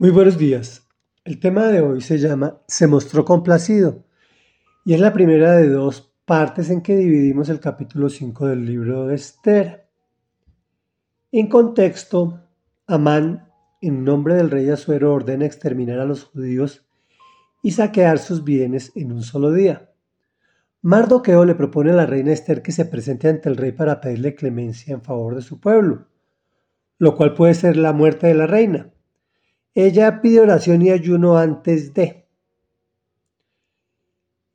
Muy buenos días. El tema de hoy se llama Se mostró complacido y es la primera de dos partes en que dividimos el capítulo 5 del libro de Esther. En contexto, Amán, en nombre del rey Asuero, ordena exterminar a los judíos y saquear sus bienes en un solo día. Mardoqueo le propone a la reina Esther que se presente ante el rey para pedirle clemencia en favor de su pueblo, lo cual puede ser la muerte de la reina. Ella pide oración y ayuno antes de.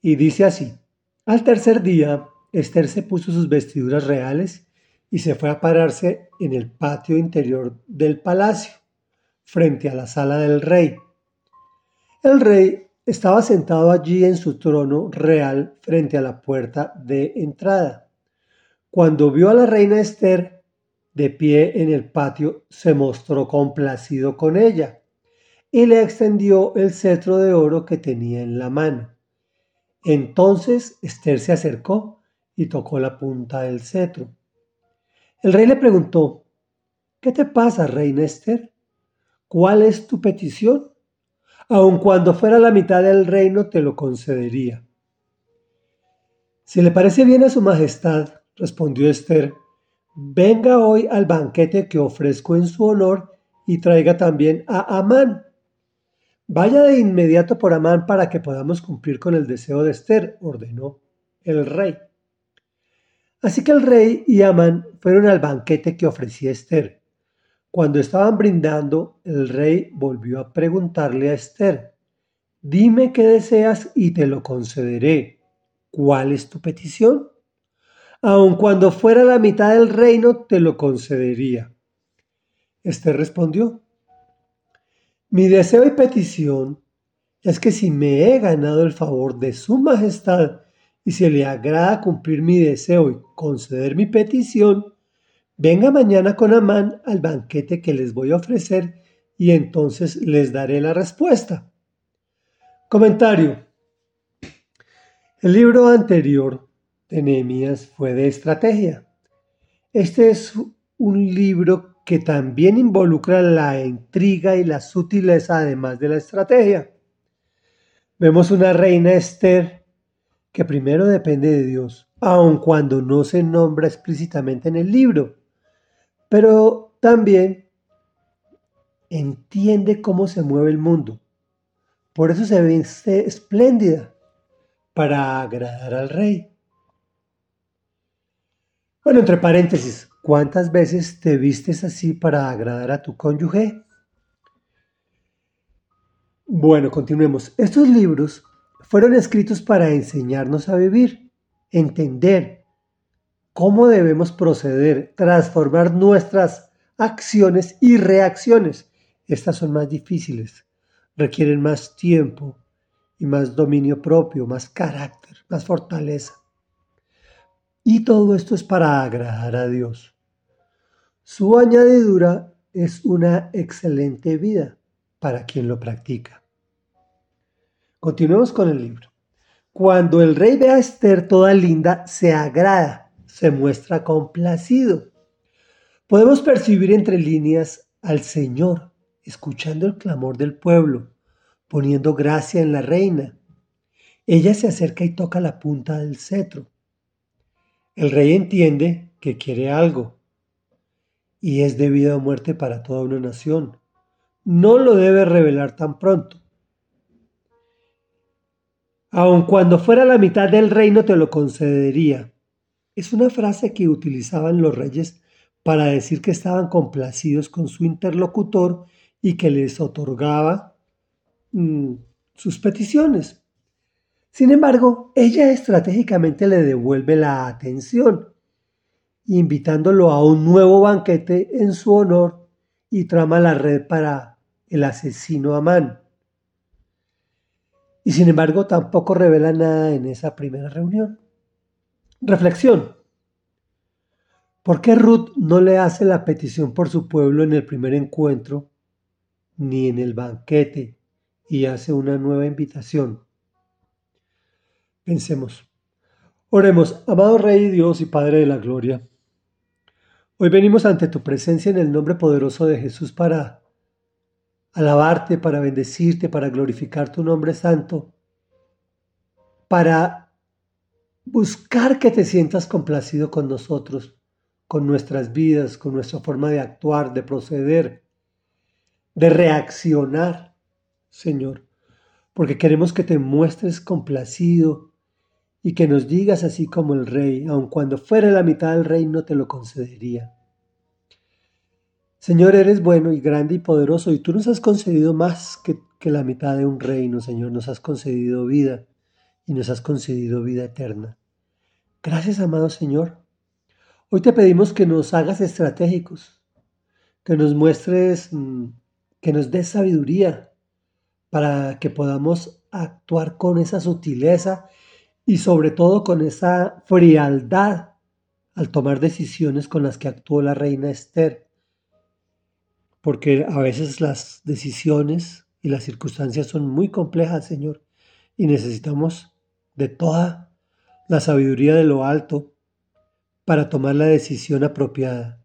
Y dice así, al tercer día, Esther se puso sus vestiduras reales y se fue a pararse en el patio interior del palacio, frente a la sala del rey. El rey estaba sentado allí en su trono real frente a la puerta de entrada. Cuando vio a la reina Esther de pie en el patio, se mostró complacido con ella y le extendió el cetro de oro que tenía en la mano. Entonces Esther se acercó y tocó la punta del cetro. El rey le preguntó, ¿Qué te pasa, reina Esther? ¿Cuál es tu petición? Aun cuando fuera la mitad del reino te lo concedería. Si le parece bien a su majestad, respondió Esther, venga hoy al banquete que ofrezco en su honor y traiga también a Amán, Vaya de inmediato por Amán para que podamos cumplir con el deseo de Esther, ordenó el rey. Así que el rey y Amán fueron al banquete que ofrecía Esther. Cuando estaban brindando, el rey volvió a preguntarle a Esther, Dime qué deseas y te lo concederé. ¿Cuál es tu petición? Aun cuando fuera la mitad del reino, te lo concedería. Esther respondió, mi deseo y petición es que si me he ganado el favor de Su Majestad y se le agrada cumplir mi deseo y conceder mi petición, venga mañana con Amán al banquete que les voy a ofrecer y entonces les daré la respuesta. Comentario. El libro anterior de Nehemías fue de estrategia. Este es un libro que también involucra la intriga y la sutileza además de la estrategia. Vemos una reina Esther que primero depende de Dios, aun cuando no se nombra explícitamente en el libro, pero también entiende cómo se mueve el mundo. Por eso se ve espléndida, para agradar al rey. Bueno, entre paréntesis, ¿Cuántas veces te vistes así para agradar a tu cónyuge? Bueno, continuemos. Estos libros fueron escritos para enseñarnos a vivir, entender cómo debemos proceder, transformar nuestras acciones y reacciones. Estas son más difíciles, requieren más tiempo y más dominio propio, más carácter, más fortaleza. Y todo esto es para agradar a Dios. Su añadidura es una excelente vida para quien lo practica. Continuemos con el libro. Cuando el rey ve a Esther toda linda, se agrada, se muestra complacido. Podemos percibir entre líneas al Señor, escuchando el clamor del pueblo, poniendo gracia en la reina. Ella se acerca y toca la punta del cetro. El rey entiende que quiere algo, y es de vida o muerte para toda una nación. No lo debe revelar tan pronto. Aun cuando fuera la mitad del reino te lo concedería. Es una frase que utilizaban los reyes para decir que estaban complacidos con su interlocutor y que les otorgaba mm, sus peticiones. Sin embargo, ella estratégicamente le devuelve la atención invitándolo a un nuevo banquete en su honor y trama la red para el asesino Amán. Y sin embargo tampoco revela nada en esa primera reunión. Reflexión. ¿Por qué Ruth no le hace la petición por su pueblo en el primer encuentro ni en el banquete y hace una nueva invitación? Pensemos. Oremos, amado Rey Dios y Padre de la Gloria. Hoy venimos ante tu presencia en el nombre poderoso de Jesús para alabarte, para bendecirte, para glorificar tu nombre santo, para buscar que te sientas complacido con nosotros, con nuestras vidas, con nuestra forma de actuar, de proceder, de reaccionar, Señor, porque queremos que te muestres complacido y que nos digas así como el rey, aun cuando fuera la mitad del reino te lo concedería. Señor, eres bueno y grande y poderoso y tú nos has concedido más que, que la mitad de un reino, Señor, nos has concedido vida y nos has concedido vida eterna. Gracias, amado Señor. Hoy te pedimos que nos hagas estratégicos, que nos muestres, mm, que nos des sabiduría para que podamos actuar con esa sutileza y sobre todo con esa frialdad al tomar decisiones con las que actuó la reina Esther. Porque a veces las decisiones y las circunstancias son muy complejas, Señor, y necesitamos de toda la sabiduría de lo alto para tomar la decisión apropiada.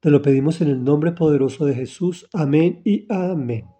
Te lo pedimos en el nombre poderoso de Jesús. Amén y amén.